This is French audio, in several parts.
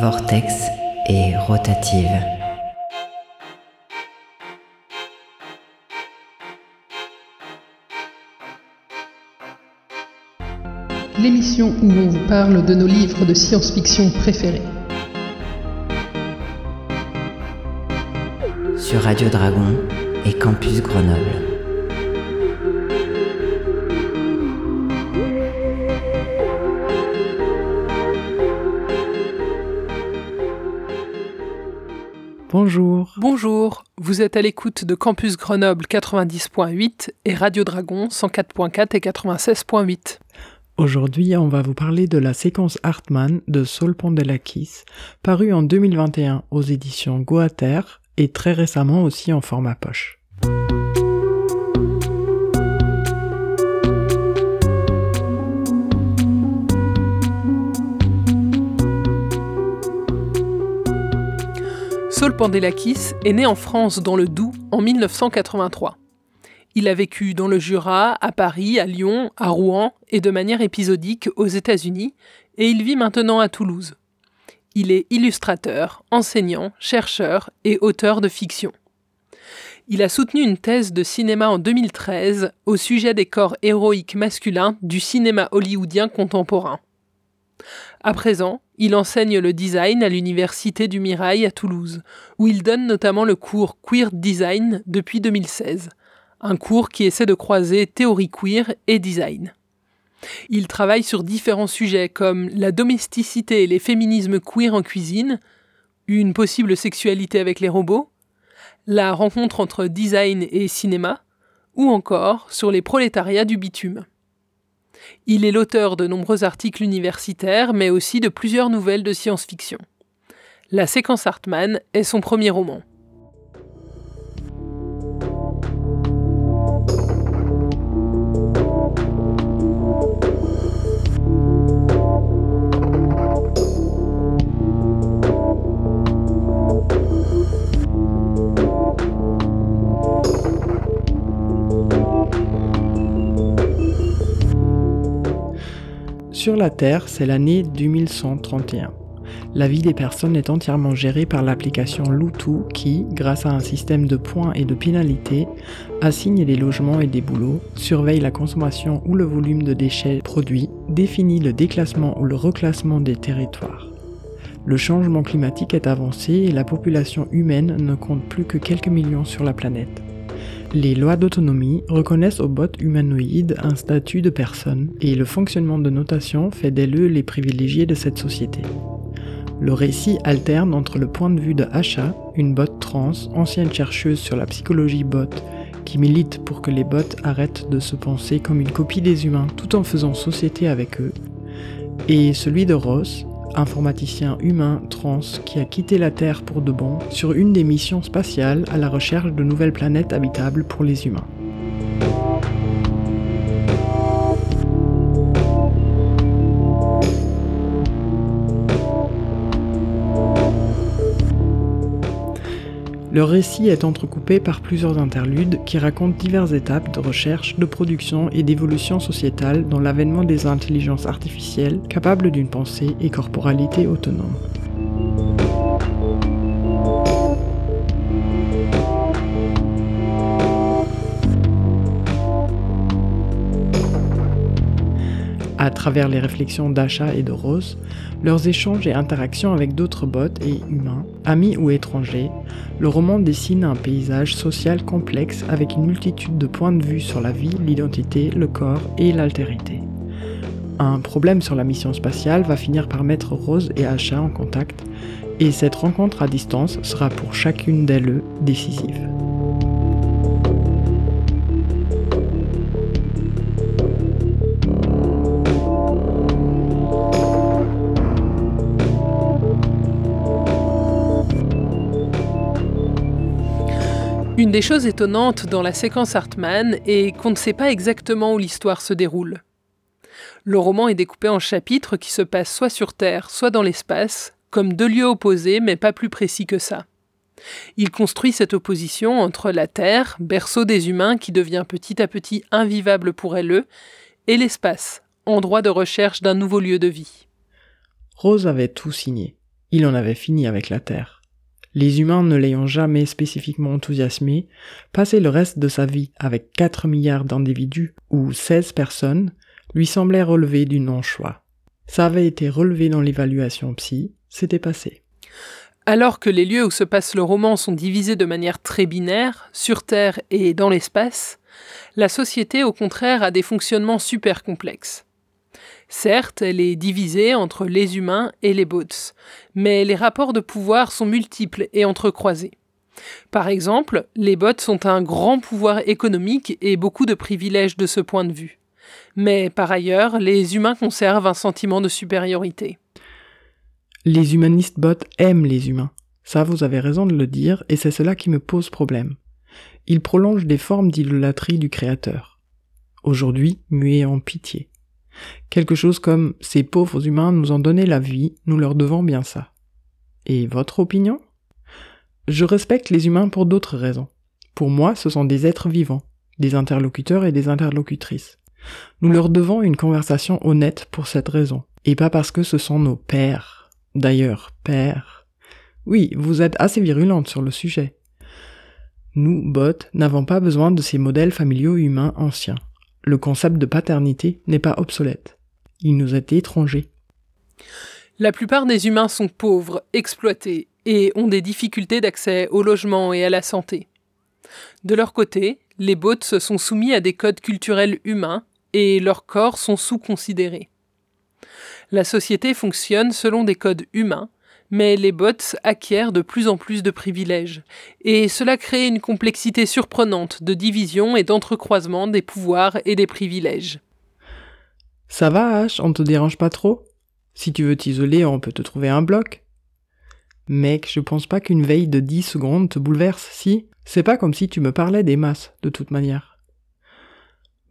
Vortex et rotative. L'émission où on vous parle de nos livres de science-fiction préférés. Sur Radio Dragon et Campus Grenoble. Bonjour. Bonjour, vous êtes à l'écoute de Campus Grenoble 90.8 et Radio Dragon 104.4 et 96.8. Aujourd'hui, on va vous parler de la séquence Hartmann de Saul Pondelakis, parue en 2021 aux éditions Goater et très récemment aussi en format poche. Saul Pandelakis est né en France dans le Doubs en 1983. Il a vécu dans le Jura, à Paris, à Lyon, à Rouen et de manière épisodique aux États-Unis, et il vit maintenant à Toulouse. Il est illustrateur, enseignant, chercheur et auteur de fiction. Il a soutenu une thèse de cinéma en 2013 au sujet des corps héroïques masculins du cinéma hollywoodien contemporain. À présent, il enseigne le design à l'Université du Mirail à Toulouse, où il donne notamment le cours Queer Design depuis 2016, un cours qui essaie de croiser théorie queer et design. Il travaille sur différents sujets comme la domesticité et les féminismes queer en cuisine, une possible sexualité avec les robots, la rencontre entre design et cinéma, ou encore sur les prolétariats du bitume. Il est l'auteur de nombreux articles universitaires, mais aussi de plusieurs nouvelles de science-fiction. La séquence Hartmann est son premier roman. Sur la Terre, c'est l'année 2131. La vie des personnes est entièrement gérée par l'application Loutou qui, grâce à un système de points et de pénalités, assigne des logements et des boulots, surveille la consommation ou le volume de déchets produits, définit le déclassement ou le reclassement des territoires. Le changement climatique est avancé et la population humaine ne compte plus que quelques millions sur la planète. Les lois d'autonomie reconnaissent aux bots humanoïdes un statut de personne et le fonctionnement de notation fait d'elles les privilégiés de cette société. Le récit alterne entre le point de vue de Asha, une bot trans, ancienne chercheuse sur la psychologie bot, qui milite pour que les bots arrêtent de se penser comme une copie des humains tout en faisant société avec eux, et celui de Ross, informaticien humain trans qui a quitté la Terre pour de bon sur une des missions spatiales à la recherche de nouvelles planètes habitables pour les humains. Le récit est entrecoupé par plusieurs interludes qui racontent diverses étapes de recherche, de production et d'évolution sociétale dans l'avènement des intelligences artificielles capables d'une pensée et corporalité autonome. À travers les réflexions d'Achat et de Rose, leurs échanges et interactions avec d'autres bots et humains, amis ou étrangers, le roman dessine un paysage social complexe avec une multitude de points de vue sur la vie, l'identité, le corps et l'altérité. Un problème sur la mission spatiale va finir par mettre Rose et Achat en contact, et cette rencontre à distance sera pour chacune d'elles décisive. Une des choses étonnantes dans la séquence Hartmann est qu'on ne sait pas exactement où l'histoire se déroule. Le roman est découpé en chapitres qui se passent soit sur Terre, soit dans l'espace, comme deux lieux opposés mais pas plus précis que ça. Il construit cette opposition entre la Terre, berceau des humains qui devient petit à petit invivable pour elle, et l'espace, endroit de recherche d'un nouveau lieu de vie. Rose avait tout signé. Il en avait fini avec la Terre. Les humains ne l'ayant jamais spécifiquement enthousiasmé, passer le reste de sa vie avec 4 milliards d'individus ou 16 personnes lui semblait relever du non-choix. Ça avait été relevé dans l'évaluation psy, c'était passé. Alors que les lieux où se passe le roman sont divisés de manière très binaire, sur Terre et dans l'espace, la société au contraire a des fonctionnements super complexes. Certes, elle est divisée entre les humains et les bots, mais les rapports de pouvoir sont multiples et entrecroisés. Par exemple, les bots ont un grand pouvoir économique et beaucoup de privilèges de ce point de vue. Mais par ailleurs, les humains conservent un sentiment de supériorité. Les humanistes bots aiment les humains. Ça, vous avez raison de le dire, et c'est cela qui me pose problème. Ils prolongent des formes d'idolâtrie du Créateur. Aujourd'hui, muet en pitié. Quelque chose comme ces pauvres humains nous ont donné la vie, nous leur devons bien ça. Et votre opinion? Je respecte les humains pour d'autres raisons. Pour moi, ce sont des êtres vivants, des interlocuteurs et des interlocutrices. Nous leur devons une conversation honnête pour cette raison, et pas parce que ce sont nos pères. D'ailleurs, pères. Oui, vous êtes assez virulente sur le sujet. Nous, bots, n'avons pas besoin de ces modèles familiaux humains anciens le concept de paternité n'est pas obsolète. Il nous est étranger. La plupart des humains sont pauvres, exploités et ont des difficultés d'accès au logement et à la santé. De leur côté, les bots sont soumis à des codes culturels humains et leurs corps sont sous-considérés. La société fonctionne selon des codes humains mais les bots acquièrent de plus en plus de privilèges, et cela crée une complexité surprenante de division et d'entrecroisement des pouvoirs et des privilèges. Ça va, H, on te dérange pas trop? Si tu veux t'isoler, on peut te trouver un bloc. Mec, je pense pas qu'une veille de 10 secondes te bouleverse, si? C'est pas comme si tu me parlais des masses, de toute manière.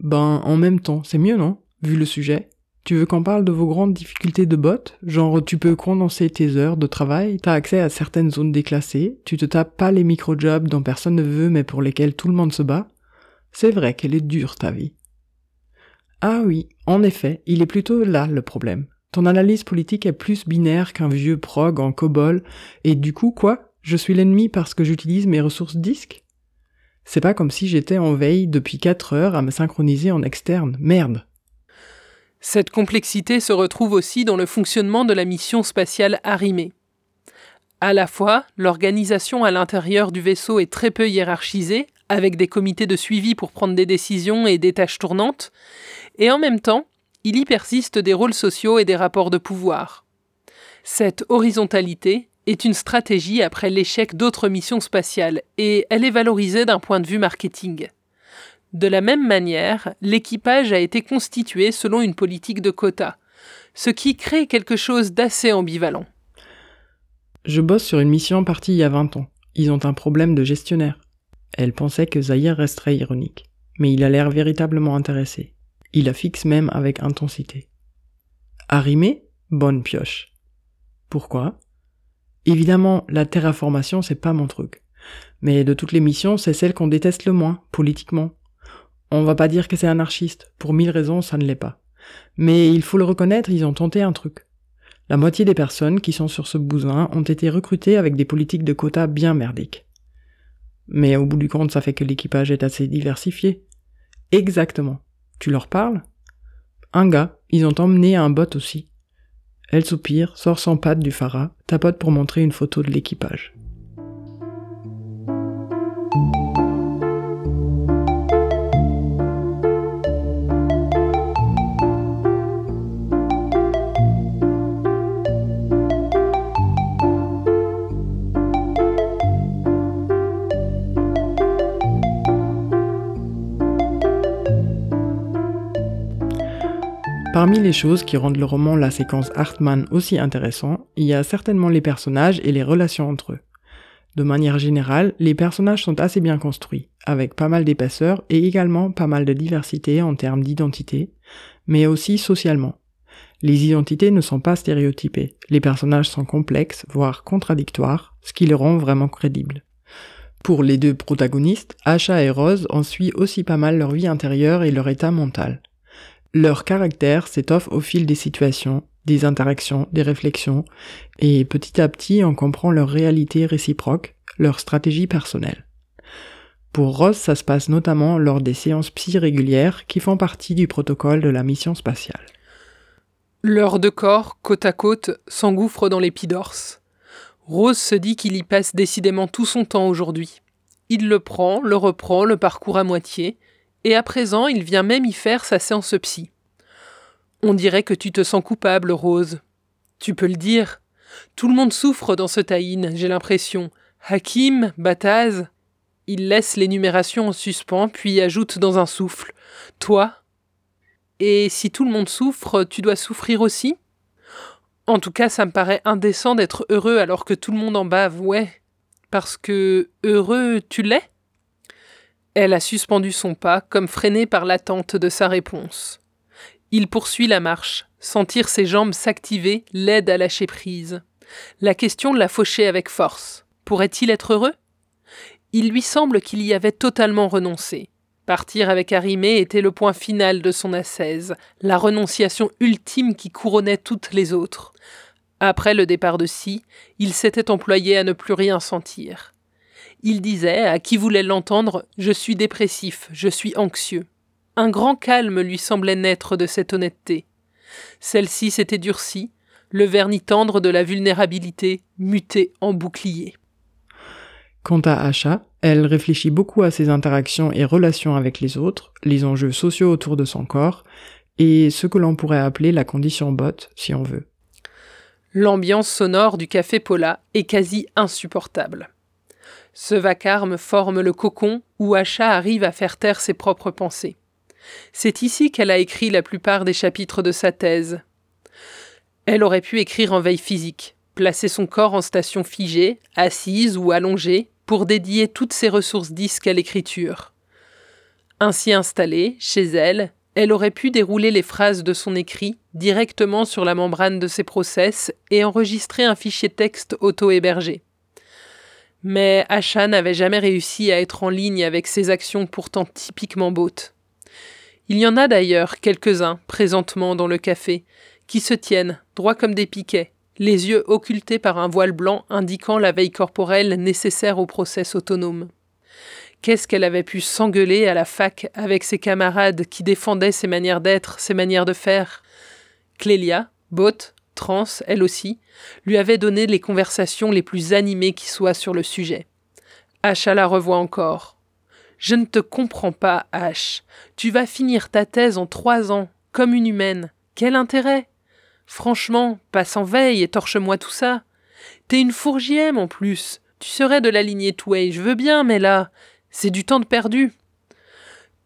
Ben, en même temps, c'est mieux, non? Vu le sujet. Tu veux qu'on parle de vos grandes difficultés de bot Genre, tu peux condenser tes heures de travail, t'as accès à certaines zones déclassées, tu te tapes pas les micro-jobs dont personne ne veut mais pour lesquels tout le monde se bat? C'est vrai qu'elle est dure ta vie. Ah oui, en effet, il est plutôt là le problème. Ton analyse politique est plus binaire qu'un vieux prog en COBOL, et du coup quoi? Je suis l'ennemi parce que j'utilise mes ressources disques? C'est pas comme si j'étais en veille depuis 4 heures à me synchroniser en externe, merde cette complexité se retrouve aussi dans le fonctionnement de la mission spatiale Arrimée. À la fois, l'organisation à l'intérieur du vaisseau est très peu hiérarchisée, avec des comités de suivi pour prendre des décisions et des tâches tournantes, et en même temps, il y persiste des rôles sociaux et des rapports de pouvoir. Cette horizontalité est une stratégie après l'échec d'autres missions spatiales, et elle est valorisée d'un point de vue marketing. De la même manière, l'équipage a été constitué selon une politique de quotas, ce qui crée quelque chose d'assez ambivalent. Je bosse sur une mission partie il y a 20 ans. Ils ont un problème de gestionnaire. Elle pensait que Zahir resterait ironique, mais il a l'air véritablement intéressé. Il la fixe même avec intensité. Arrimé Bonne pioche. Pourquoi? Évidemment, la terraformation, c'est pas mon truc. Mais de toutes les missions, c'est celle qu'on déteste le moins, politiquement. On va pas dire que c'est anarchiste, pour mille raisons ça ne l'est pas. Mais il faut le reconnaître, ils ont tenté un truc. La moitié des personnes qui sont sur ce bousin ont été recrutées avec des politiques de quotas bien merdiques. Mais au bout du compte, ça fait que l'équipage est assez diversifié. Exactement. Tu leur parles? Un gars, ils ont emmené un bot aussi. Elle soupire, sort son patte du phara, tapote pour montrer une photo de l'équipage. Parmi les choses qui rendent le roman La séquence Hartmann aussi intéressant, il y a certainement les personnages et les relations entre eux. De manière générale, les personnages sont assez bien construits, avec pas mal d'épaisseur et également pas mal de diversité en termes d'identité, mais aussi socialement. Les identités ne sont pas stéréotypées, les personnages sont complexes, voire contradictoires, ce qui les rend vraiment crédibles. Pour les deux protagonistes, Asha et Rose, on suit aussi pas mal leur vie intérieure et leur état mental. Leur caractère s'étoffe au fil des situations, des interactions, des réflexions, et petit à petit on comprend leur réalité réciproque, leur stratégie personnelle. Pour Rose, ça se passe notamment lors des séances psy régulières qui font partie du protocole de la mission spatiale. Leurs deux corps, côte à côte, s'engouffrent dans l'épidorse. Rose se dit qu'il y passe décidément tout son temps aujourd'hui. Il le prend, le reprend, le parcourt à moitié, et à présent il vient même y faire sa séance psy. On dirait que tu te sens coupable, Rose. Tu peux le dire. Tout le monde souffre dans ce taïn, j'ai l'impression. Hakim, Bataz. Il laisse l'énumération en suspens, puis ajoute dans un souffle. Toi? Et si tout le monde souffre, tu dois souffrir aussi? En tout cas, ça me paraît indécent d'être heureux alors que tout le monde en bave, ouais. Parce que heureux, tu l'es? Elle a suspendu son pas, comme freinée par l'attente de sa réponse. Il poursuit la marche. Sentir ses jambes s'activer l'aide à lâcher prise. La question l'a fauché avec force. Pourrait-il être heureux? Il lui semble qu'il y avait totalement renoncé. Partir avec Arimé était le point final de son ascèse, la renonciation ultime qui couronnait toutes les autres. Après le départ de Si, il s'était employé à ne plus rien sentir. Il disait, à qui voulait l'entendre, Je suis dépressif, je suis anxieux. Un grand calme lui semblait naître de cette honnêteté. Celle-ci s'était durcie, le vernis tendre de la vulnérabilité muté en bouclier. Quant à Asha, elle réfléchit beaucoup à ses interactions et relations avec les autres, les enjeux sociaux autour de son corps, et ce que l'on pourrait appeler la condition botte, si on veut. L'ambiance sonore du café Paula est quasi insupportable. Ce vacarme forme le cocon où Asha arrive à faire taire ses propres pensées. C'est ici qu'elle a écrit la plupart des chapitres de sa thèse. Elle aurait pu écrire en veille physique, placer son corps en station figée, assise ou allongée, pour dédier toutes ses ressources disques à l'écriture. Ainsi installée, chez elle, elle aurait pu dérouler les phrases de son écrit directement sur la membrane de ses process et enregistrer un fichier texte auto-hébergé. Mais Asha n'avait jamais réussi à être en ligne avec ses actions pourtant typiquement bottes. Il y en a d'ailleurs quelques-uns présentement dans le café, qui se tiennent, droits comme des piquets, les yeux occultés par un voile blanc indiquant la veille corporelle nécessaire au process autonome. Qu'est-ce qu'elle avait pu s'engueuler à la fac avec ses camarades qui défendaient ses manières d'être, ses manières de faire? Clélia, botte, trans, elle aussi, lui avait donné les conversations les plus animées qui soient sur le sujet. Acha la revoit encore. Je ne te comprends pas, H. Tu vas finir ta thèse en trois ans, comme une humaine. Quel intérêt? Franchement, passe en veille et torche-moi tout ça. T'es une fourgième en plus. Tu serais de la lignée Touay, je veux bien, mais là, c'est du temps de perdu.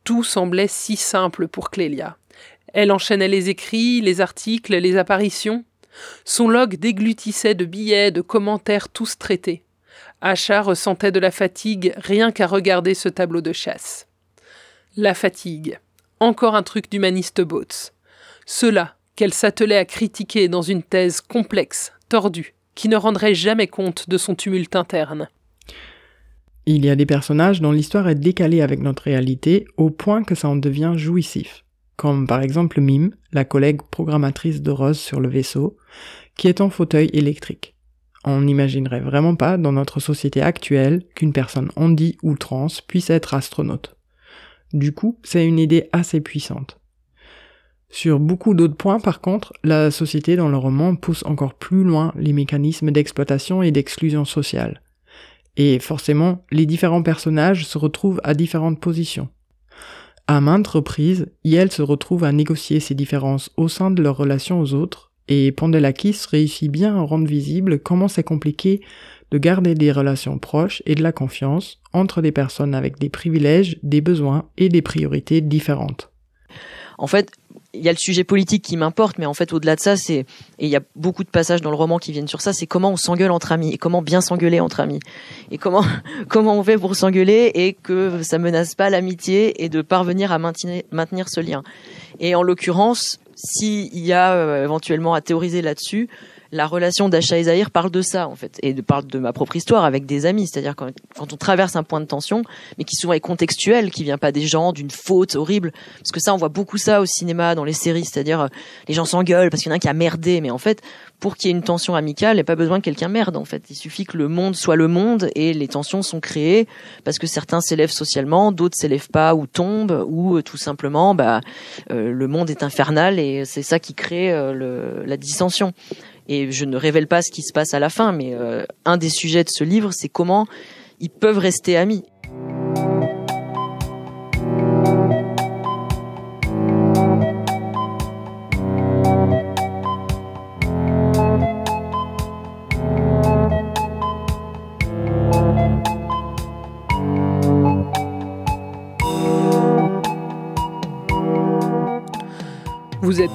Tout semblait si simple pour Clélia. Elle enchaînait les écrits, les articles, les apparitions. Son log déglutissait de billets, de commentaires tous traités. Acha ressentait de la fatigue rien qu'à regarder ce tableau de chasse. La fatigue. Encore un truc d'humaniste Boats. Cela qu'elle s'attelait à critiquer dans une thèse complexe, tordue, qui ne rendrait jamais compte de son tumulte interne. Il y a des personnages dont l'histoire est décalée avec notre réalité au point que ça en devient jouissif, comme par exemple Mime, la collègue programmatrice de Rose sur le vaisseau, qui est en fauteuil électrique. On n'imaginerait vraiment pas dans notre société actuelle qu'une personne handi ou trans puisse être astronaute. Du coup, c'est une idée assez puissante. Sur beaucoup d'autres points, par contre, la société dans le roman pousse encore plus loin les mécanismes d'exploitation et d'exclusion sociale. Et forcément, les différents personnages se retrouvent à différentes positions. À maintes reprises, Yel se retrouve à négocier ces différences au sein de leur relation aux autres, et Pandelakis réussit bien à rendre visible comment c'est compliqué de garder des relations proches et de la confiance entre des personnes avec des privilèges, des besoins et des priorités différentes. En fait, il y a le sujet politique qui m'importe, mais en fait, au-delà de ça, c'est et il y a beaucoup de passages dans le roman qui viennent sur ça. C'est comment on s'engueule entre amis et comment bien s'engueuler entre amis et comment comment on fait pour s'engueuler et que ça menace pas l'amitié et de parvenir à maintenir ce lien. Et en l'occurrence, s'il y a euh, éventuellement à théoriser là-dessus, la relation d'Acha et Zahir parle de ça en fait et parle de ma propre histoire avec des amis. C'est-à-dire quand, on traverse un point de tension mais qui souvent est contextuel qui vient pas des gens d'une faute horrible. Parce que ça on voit beaucoup ça au cinéma dans les séries. C'est-à-dire euh, les gens s'engueulent parce qu'il y en a un qui a merdé. Mais en fait pour qu'il y ait une tension amicale il n'y a pas besoin que quelqu'un merde en fait. Il suffit que le monde soit le monde et les tensions sont créées parce que certains s'élèvent socialement d'autres s'élèvent pas ou tombent ou euh, tout simplement bah euh, le monde est infernal et c'est ça qui crée la dissension et je ne révèle pas ce qui se passe à la fin, mais euh, un des sujets de ce livre, c'est comment ils peuvent rester amis.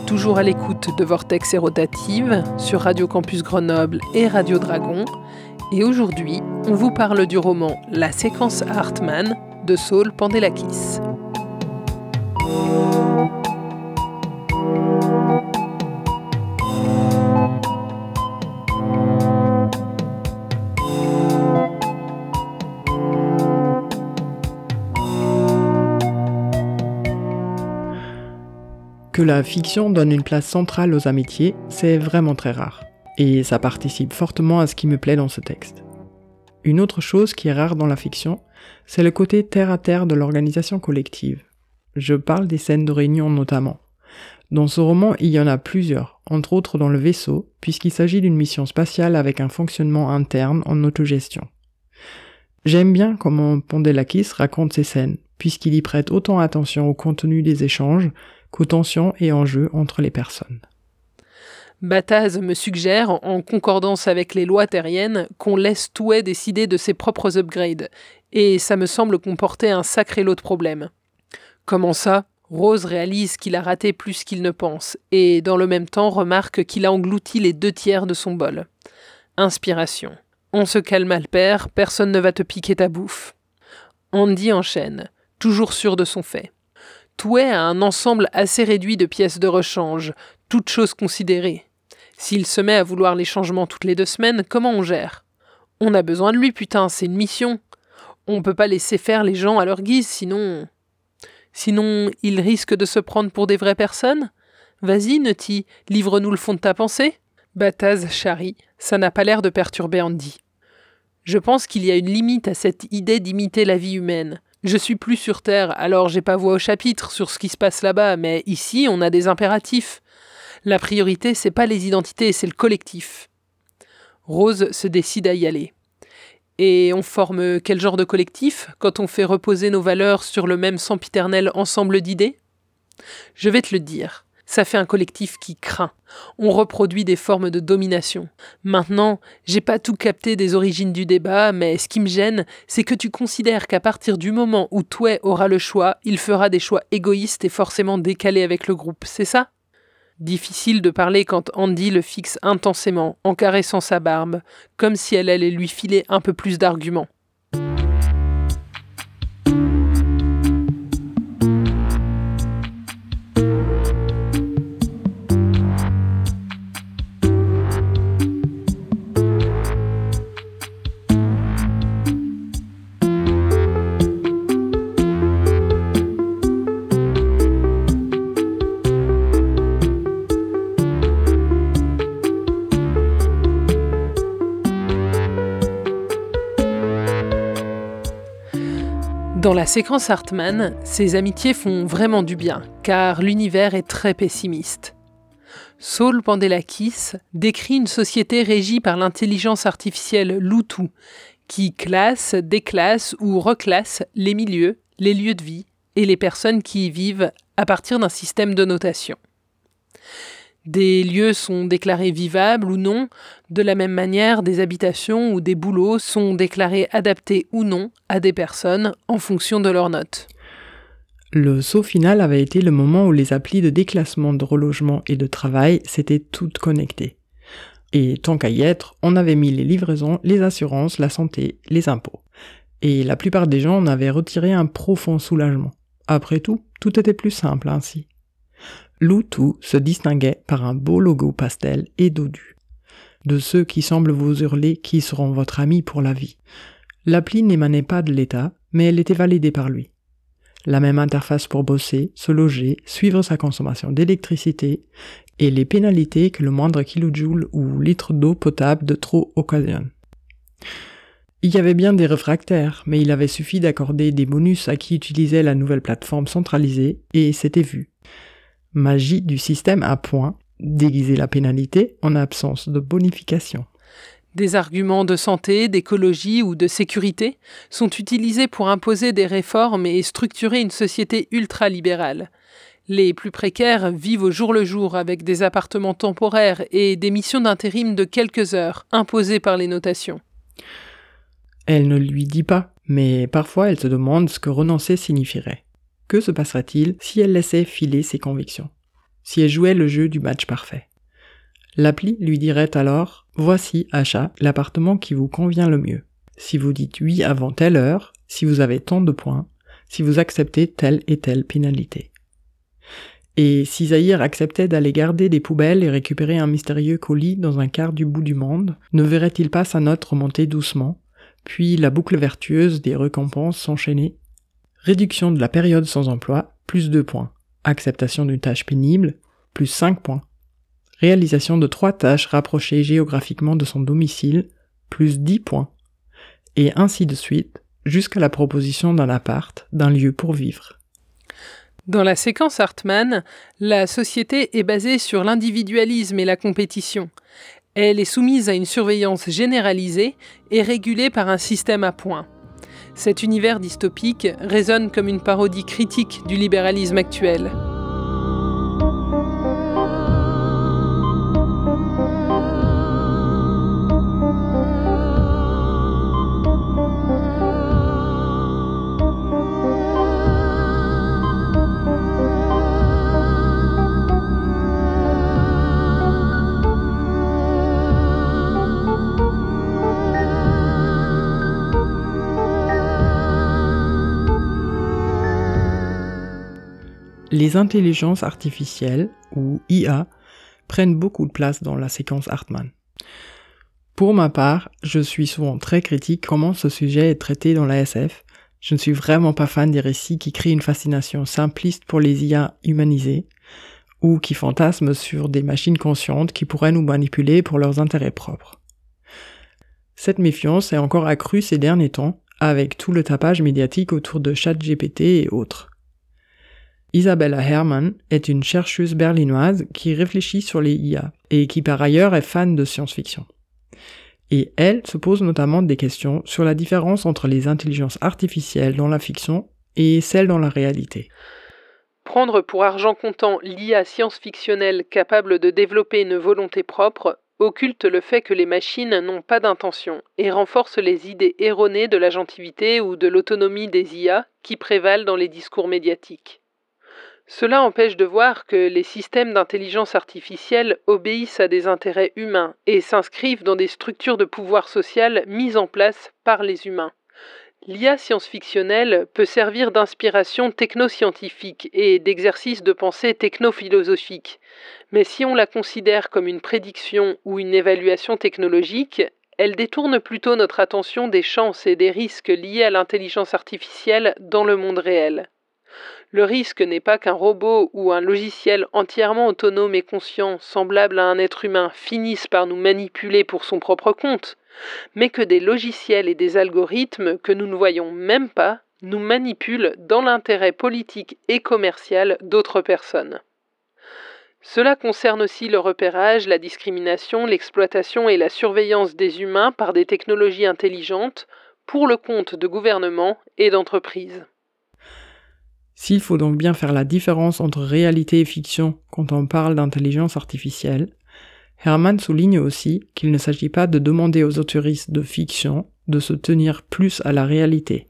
Toujours à l'écoute de Vortex et Rotative sur Radio Campus Grenoble et Radio Dragon. Et aujourd'hui, on vous parle du roman La séquence Hartmann de Saul Pandelakis. La fiction donne une place centrale aux amitiés, c'est vraiment très rare. Et ça participe fortement à ce qui me plaît dans ce texte. Une autre chose qui est rare dans la fiction, c'est le côté terre à terre de l'organisation collective. Je parle des scènes de réunion notamment. Dans ce roman, il y en a plusieurs, entre autres dans le vaisseau, puisqu'il s'agit d'une mission spatiale avec un fonctionnement interne en autogestion. J'aime bien comment Pondelakis raconte ces scènes, puisqu'il y prête autant attention au contenu des échanges qu'aux tensions et enjeux entre les personnes. Bataz me suggère, en concordance avec les lois terriennes, qu'on laisse Touet décider de ses propres upgrades, et ça me semble comporter un sacré lot de problèmes. Comment ça? Rose réalise qu'il a raté plus qu'il ne pense, et dans le même temps remarque qu'il a englouti les deux tiers de son bol. Inspiration. On se calme père, personne ne va te piquer ta bouffe. Andy enchaîne, toujours sûr de son fait. Touet a un ensemble assez réduit de pièces de rechange, toutes choses considérées. S'il se met à vouloir les changements toutes les deux semaines, comment on gère? On a besoin de lui, putain, c'est une mission. On peut pas laisser faire les gens à leur guise, sinon. Sinon, il risque de se prendre pour des vraies personnes? Vas-y, Nutty, livre-nous le fond de ta pensée. Bataz charrie, ça n'a pas l'air de perturber Andy. Je pense qu'il y a une limite à cette idée d'imiter la vie humaine. Je suis plus sur Terre, alors j'ai pas voix au chapitre sur ce qui se passe là-bas, mais ici on a des impératifs. La priorité, c'est pas les identités, c'est le collectif. Rose se décide à y aller. Et on forme quel genre de collectif quand on fait reposer nos valeurs sur le même sempiternel ensemble d'idées? Je vais te le dire ça fait un collectif qui craint. On reproduit des formes de domination. Maintenant, j'ai pas tout capté des origines du débat, mais ce qui me gêne, c'est que tu considères qu'à partir du moment où Touet aura le choix, il fera des choix égoïstes et forcément décalés avec le groupe, c'est ça? Difficile de parler quand Andy le fixe intensément, en caressant sa barbe, comme si elle allait lui filer un peu plus d'arguments. Dans la séquence Hartmann, ces amitiés font vraiment du bien, car l'univers est très pessimiste. Saul Pandelakis décrit une société régie par l'intelligence artificielle Loutou, qui classe, déclasse ou reclasse les milieux, les lieux de vie et les personnes qui y vivent à partir d'un système de notation. Des lieux sont déclarés vivables ou non, de la même manière des habitations ou des boulots sont déclarés adaptés ou non à des personnes en fonction de leurs notes. Le saut final avait été le moment où les applis de déclassement de relogement et de travail s'étaient toutes connectées. Et tant qu'à y être, on avait mis les livraisons, les assurances, la santé, les impôts. Et la plupart des gens en avaient retiré un profond soulagement. Après tout, tout était plus simple ainsi. Loutou se distinguait par un beau logo pastel et dodu. De ceux qui semblent vous hurler qui seront votre ami pour la vie. L'appli n'émanait pas de l'État, mais elle était validée par lui. La même interface pour bosser, se loger, suivre sa consommation d'électricité et les pénalités que le moindre kilojoule ou litre d'eau potable de trop occasionne. Il y avait bien des réfractaires, mais il avait suffi d'accorder des bonus à qui utilisait la nouvelle plateforme centralisée, et c'était vu. Magie du système à point, déguiser la pénalité en absence de bonification. Des arguments de santé, d'écologie ou de sécurité sont utilisés pour imposer des réformes et structurer une société ultralibérale. Les plus précaires vivent au jour le jour avec des appartements temporaires et des missions d'intérim de quelques heures imposées par les notations. Elle ne lui dit pas, mais parfois elle se demande ce que renoncer signifierait. Que se passerait-il si elle laissait filer ses convictions? Si elle jouait le jeu du match parfait? L'appli lui dirait alors Voici, achat, l'appartement qui vous convient le mieux. Si vous dites oui avant telle heure, si vous avez tant de points, si vous acceptez telle et telle pénalité. Et si Zahir acceptait d'aller garder des poubelles et récupérer un mystérieux colis dans un quart du bout du monde, ne verrait-il pas sa note remonter doucement, puis la boucle vertueuse des récompenses s'enchaîner. Réduction de la période sans emploi, plus 2 points. Acceptation d'une tâche pénible, plus 5 points. Réalisation de trois tâches rapprochées géographiquement de son domicile, plus 10 points. Et ainsi de suite, jusqu'à la proposition d'un appart, d'un lieu pour vivre. Dans la séquence Hartmann, la société est basée sur l'individualisme et la compétition. Elle est soumise à une surveillance généralisée et régulée par un système à points. Cet univers dystopique résonne comme une parodie critique du libéralisme actuel. Les intelligences artificielles, ou IA, prennent beaucoup de place dans la séquence Hartmann. Pour ma part, je suis souvent très critique comment ce sujet est traité dans la SF. Je ne suis vraiment pas fan des récits qui créent une fascination simpliste pour les IA humanisées, ou qui fantasment sur des machines conscientes qui pourraient nous manipuler pour leurs intérêts propres. Cette méfiance est encore accrue ces derniers temps, avec tout le tapage médiatique autour de ChatGPT et autres. Isabella Herrmann est une chercheuse berlinoise qui réfléchit sur les IA et qui par ailleurs est fan de science-fiction. Et elle se pose notamment des questions sur la différence entre les intelligences artificielles dans la fiction et celles dans la réalité. Prendre pour argent comptant l'IA science-fictionnelle capable de développer une volonté propre occulte le fait que les machines n'ont pas d'intention et renforce les idées erronées de l'agentivité ou de l'autonomie des IA qui prévalent dans les discours médiatiques. Cela empêche de voir que les systèmes d'intelligence artificielle obéissent à des intérêts humains et s'inscrivent dans des structures de pouvoir social mises en place par les humains. L'IA science-fictionnelle peut servir d'inspiration technoscientifique et d'exercice de pensée technophilosophique, mais si on la considère comme une prédiction ou une évaluation technologique, elle détourne plutôt notre attention des chances et des risques liés à l'intelligence artificielle dans le monde réel. Le risque n'est pas qu'un robot ou un logiciel entièrement autonome et conscient, semblable à un être humain, finisse par nous manipuler pour son propre compte, mais que des logiciels et des algorithmes que nous ne voyons même pas nous manipulent dans l'intérêt politique et commercial d'autres personnes. Cela concerne aussi le repérage, la discrimination, l'exploitation et la surveillance des humains par des technologies intelligentes pour le compte de gouvernements et d'entreprises. S'il faut donc bien faire la différence entre réalité et fiction quand on parle d'intelligence artificielle, Herman souligne aussi qu'il ne s'agit pas de demander aux autoristes de fiction de se tenir plus à la réalité.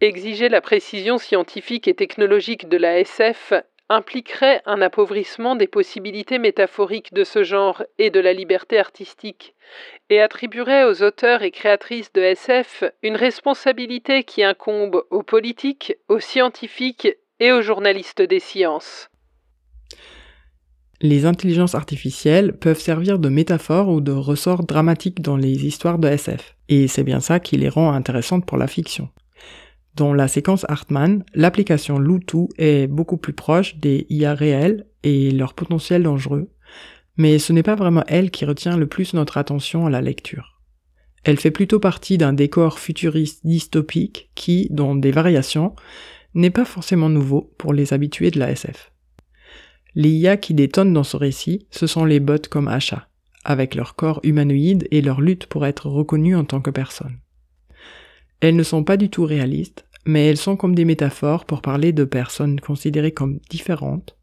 Exiger la précision scientifique et technologique de la SF impliquerait un appauvrissement des possibilités métaphoriques de ce genre et de la liberté artistique, et attribuerait aux auteurs et créatrices de SF une responsabilité qui incombe aux politiques, aux scientifiques et aux journalistes des sciences. Les intelligences artificielles peuvent servir de métaphore ou de ressort dramatique dans les histoires de SF, et c'est bien ça qui les rend intéressantes pour la fiction. Dans la séquence Hartman, l'application Lutu est beaucoup plus proche des IA réels et leur potentiel dangereux, mais ce n'est pas vraiment elle qui retient le plus notre attention à la lecture. Elle fait plutôt partie d'un décor futuriste dystopique qui, dans des variations, n'est pas forcément nouveau pour les habitués de la SF. Les IA qui détonnent dans ce récit, ce sont les bots comme Asha, avec leur corps humanoïde et leur lutte pour être reconnus en tant que personnes. Elles ne sont pas du tout réalistes, mais elles sont comme des métaphores pour parler de personnes considérées comme différentes,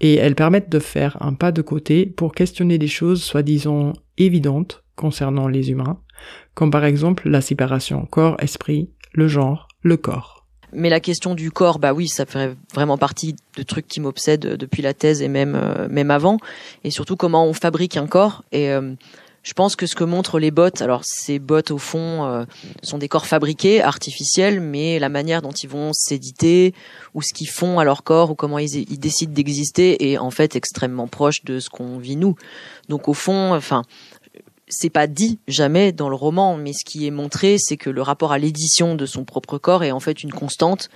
et elles permettent de faire un pas de côté pour questionner des choses soi-disant évidentes concernant les humains, comme par exemple la séparation corps-esprit, le genre, le corps. Mais la question du corps, bah oui, ça fait vraiment partie de trucs qui m'obsèdent depuis la thèse et même euh, même avant. Et surtout comment on fabrique un corps. Et euh, je pense que ce que montrent les bots, alors ces bots au fond euh, sont des corps fabriqués, artificiels, mais la manière dont ils vont s'éditer ou ce qu'ils font à leur corps ou comment ils, ils décident d'exister est en fait extrêmement proche de ce qu'on vit nous. Donc au fond, enfin, c'est pas dit jamais dans le roman, mais ce qui est montré, c'est que le rapport à l'édition de son propre corps est en fait une constante,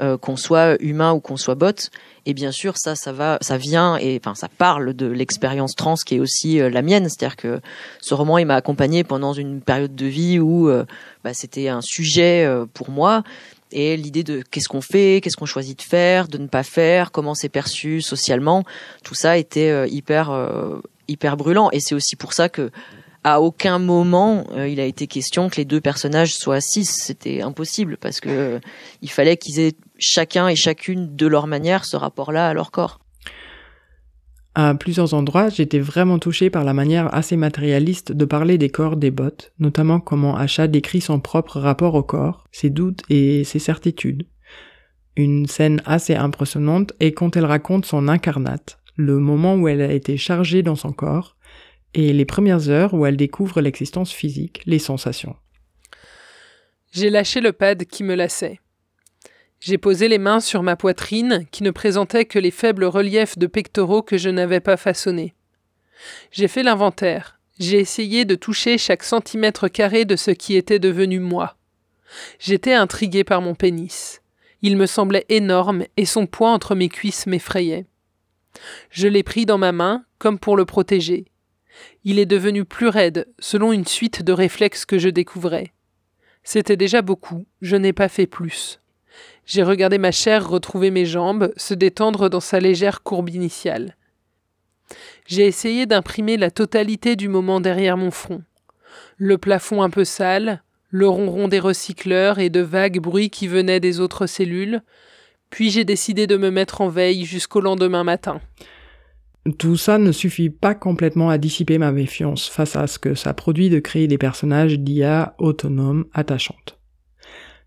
euh, qu'on soit humain ou qu'on soit bot. Et bien sûr, ça, ça va, ça vient et enfin, ça parle de l'expérience trans qui est aussi euh, la mienne. C'est-à-dire que ce roman, il m'a accompagné pendant une période de vie où euh, bah, c'était un sujet pour moi. Et l'idée de qu'est-ce qu'on fait, qu'est-ce qu'on choisit de faire, de ne pas faire, comment c'est perçu socialement, tout ça était hyper hyper brûlant. Et c'est aussi pour ça que à aucun moment euh, il a été question que les deux personnages soient six. C'était impossible parce que euh, il fallait qu'ils aient chacun et chacune de leur manière ce rapport-là à leur corps. À plusieurs endroits, j'étais vraiment touché par la manière assez matérialiste de parler des corps des bots, notamment comment Asha décrit son propre rapport au corps, ses doutes et ses certitudes. Une scène assez impressionnante est quand elle raconte son incarnate, le moment où elle a été chargée dans son corps, et les premières heures où elle découvre l'existence physique, les sensations. J'ai lâché le pad qui me lassait. J'ai posé les mains sur ma poitrine qui ne présentait que les faibles reliefs de pectoraux que je n'avais pas façonnés. J'ai fait l'inventaire. J'ai essayé de toucher chaque centimètre carré de ce qui était devenu moi. J'étais intrigué par mon pénis. Il me semblait énorme et son poids entre mes cuisses m'effrayait. Je l'ai pris dans ma main comme pour le protéger il est devenu plus raide, selon une suite de réflexes que je découvrais. C'était déjà beaucoup, je n'ai pas fait plus. J'ai regardé ma chair retrouver mes jambes, se détendre dans sa légère courbe initiale. J'ai essayé d'imprimer la totalité du moment derrière mon front. Le plafond un peu sale, le ronron des recycleurs et de vagues bruits qui venaient des autres cellules, puis j'ai décidé de me mettre en veille jusqu'au lendemain matin. Tout ça ne suffit pas complètement à dissiper ma méfiance face à ce que ça produit de créer des personnages d'IA autonomes attachantes.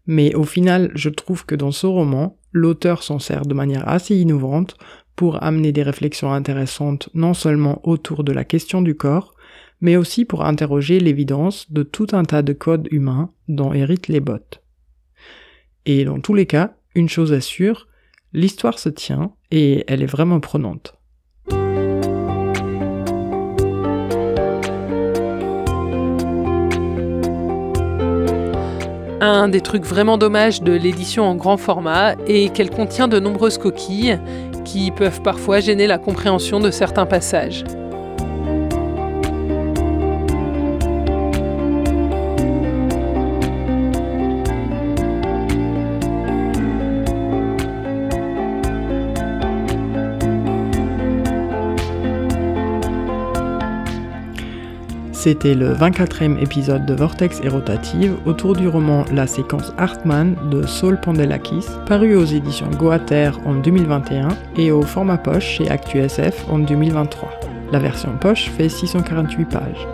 Mais au final, je trouve que dans ce roman, l'auteur s'en sert de manière assez innovante pour amener des réflexions intéressantes non seulement autour de la question du corps, mais aussi pour interroger l'évidence de tout un tas de codes humains dont héritent les bots. Et dans tous les cas, une chose est sûre, l'histoire se tient et elle est vraiment prenante. Un des trucs vraiment dommages de l'édition en grand format est qu'elle contient de nombreuses coquilles qui peuvent parfois gêner la compréhension de certains passages. C'était le 24e épisode de Vortex et Rotative autour du roman La séquence Hartmann de Saul Pandelakis, paru aux éditions Goater en 2021 et au format poche chez ActuSF en 2023. La version poche fait 648 pages.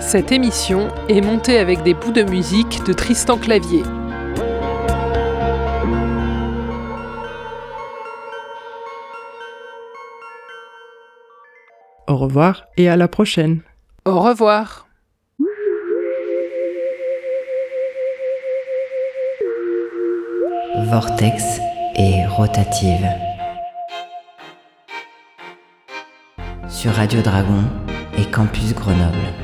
Cette émission est montée avec des bouts de musique de Tristan Clavier. Au revoir et à la prochaine. Au revoir. vortex et rotative. Sur Radio Dragon et Campus Grenoble.